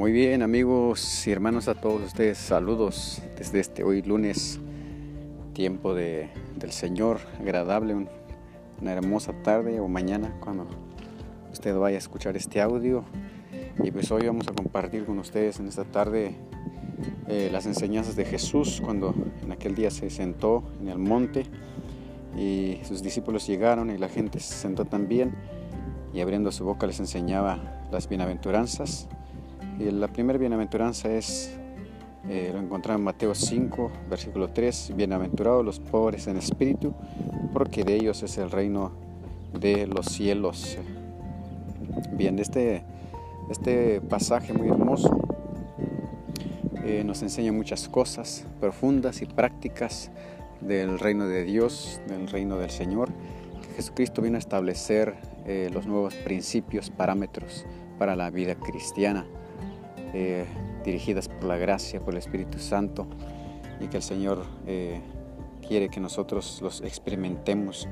Muy bien amigos y hermanos a todos ustedes, saludos desde este hoy lunes, tiempo de, del Señor, agradable, una hermosa tarde o mañana cuando usted vaya a escuchar este audio. Y pues hoy vamos a compartir con ustedes en esta tarde eh, las enseñanzas de Jesús cuando en aquel día se sentó en el monte y sus discípulos llegaron y la gente se sentó también y abriendo su boca les enseñaba las bienaventuranzas y la primera bienaventuranza es, eh, lo encontramos en Mateo 5, versículo 3, bienaventurados los pobres en espíritu, porque de ellos es el reino de los cielos. Bien, este, este pasaje muy hermoso eh, nos enseña muchas cosas profundas y prácticas del reino de Dios, del reino del Señor, Jesucristo vino a establecer eh, los nuevos principios, parámetros para la vida cristiana. Eh, dirigidas por la gracia, por el Espíritu Santo, y que el Señor eh, quiere que nosotros los experimentemos.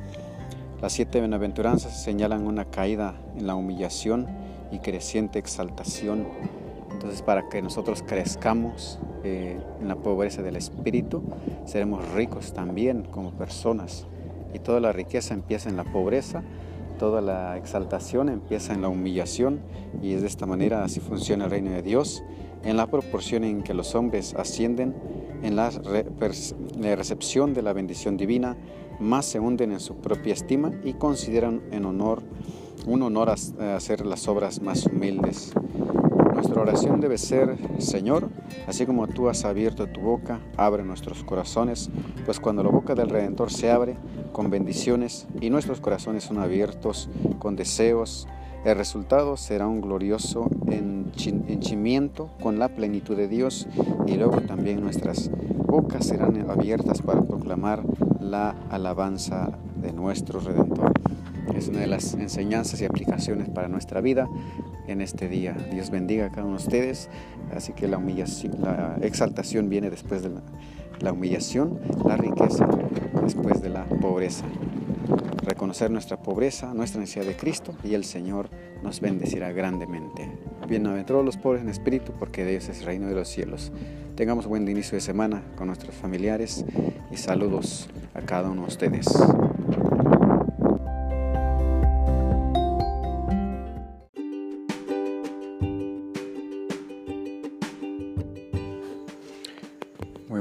Las siete bienaventuranzas señalan una caída en la humillación y creciente exaltación. Entonces, para que nosotros crezcamos eh, en la pobreza del espíritu, seremos ricos también como personas. Y toda la riqueza empieza en la pobreza Toda la exaltación empieza en la humillación y es de esta manera así funciona el reino de Dios, en la proporción en que los hombres ascienden en la, recepción de la bendición divina, más se hunden en su propia estima y consideran en honor un honor hacer las obras más humildes. Nuestra oración debe ser, Señor, así como tú has abierto tu boca, abre nuestros corazones, pues cuando la boca del Redentor se abre con bendiciones y nuestros corazones son abiertos con deseos, el resultado será un glorioso henchimiento con la plenitud de Dios y luego también nuestras bocas serán abiertas para proclamar la alabanza de nuestro Redentor. Es una de las enseñanzas y aplicaciones para nuestra vida en este día. Dios bendiga a cada uno de ustedes. Así que la, humillación, la exaltación viene después de la, humillación, la riqueza después de la pobreza. Reconocer nuestra pobreza, nuestra necesidad de Cristo y el Señor nos bendecirá grandemente. Bienaventurados los pobres en espíritu, porque de ellos es el reino de los cielos. Tengamos buen inicio de semana con nuestros familiares y saludos a cada uno de ustedes.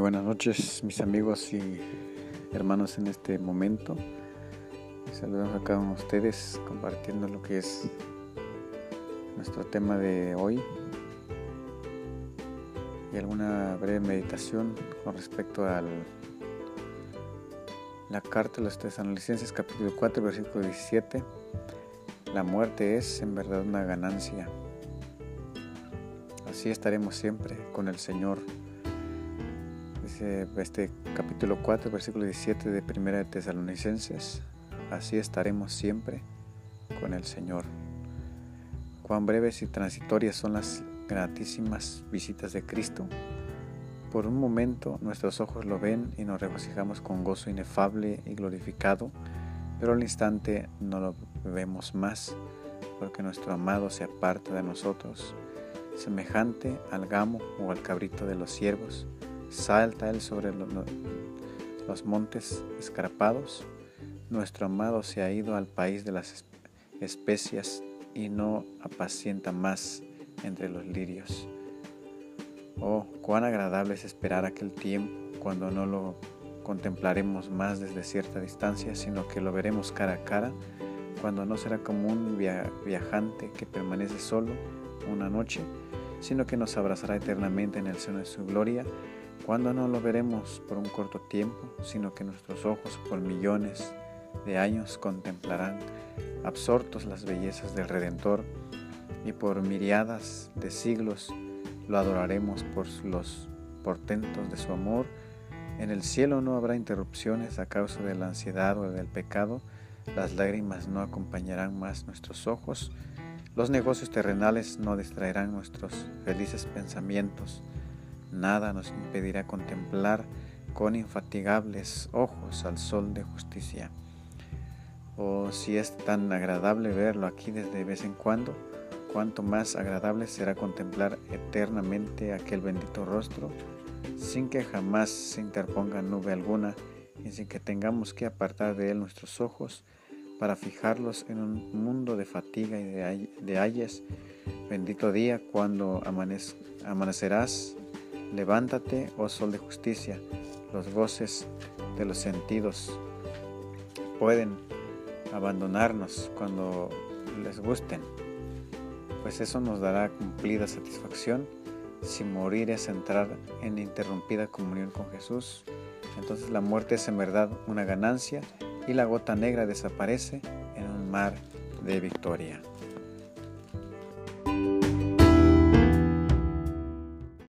Buenas noches mis amigos y hermanos en este momento. Saludos a cada uno de ustedes compartiendo lo que es nuestro tema de hoy y alguna breve meditación con respecto a la carta de los Tesalonicenses capítulo 4 versículo 17. La muerte es en verdad una ganancia. Así estaremos siempre con el Señor este capítulo 4, versículo 17 de Primera de Tesalonicenses, así estaremos siempre con el Señor. Cuán breves y transitorias son las gratísimas visitas de Cristo. Por un momento nuestros ojos lo ven y nos regocijamos con gozo inefable y glorificado, pero al instante no lo vemos más, porque nuestro amado se aparta de nosotros, semejante al gamo o al cabrito de los siervos Salta él sobre los montes escarpados. Nuestro amado se ha ido al país de las especias y no apacienta más entre los lirios. Oh, cuán agradable es esperar aquel tiempo cuando no lo contemplaremos más desde cierta distancia, sino que lo veremos cara a cara, cuando no será como un viajante que permanece solo una noche, sino que nos abrazará eternamente en el seno de su gloria cuando no lo veremos por un corto tiempo, sino que nuestros ojos por millones de años contemplarán absortos las bellezas del Redentor y por miriadas de siglos lo adoraremos por los portentos de su amor. En el cielo no habrá interrupciones a causa de la ansiedad o del pecado, las lágrimas no acompañarán más nuestros ojos, los negocios terrenales no distraerán nuestros felices pensamientos, Nada nos impedirá contemplar con infatigables ojos al sol de justicia. O si es tan agradable verlo aquí desde vez en cuando, cuánto más agradable será contemplar eternamente aquel bendito rostro, sin que jamás se interponga nube alguna y sin que tengamos que apartar de él nuestros ojos para fijarlos en un mundo de fatiga y de ayes. Bendito día cuando amanecerás, levántate, oh sol de justicia, los goces de los sentidos pueden abandonarnos cuando les gusten, pues eso nos dará cumplida satisfacción. Si morir es entrar en interrumpida comunión con Jesús, entonces la muerte es en verdad una ganancia y la gota negra desaparece en un mar de victoria.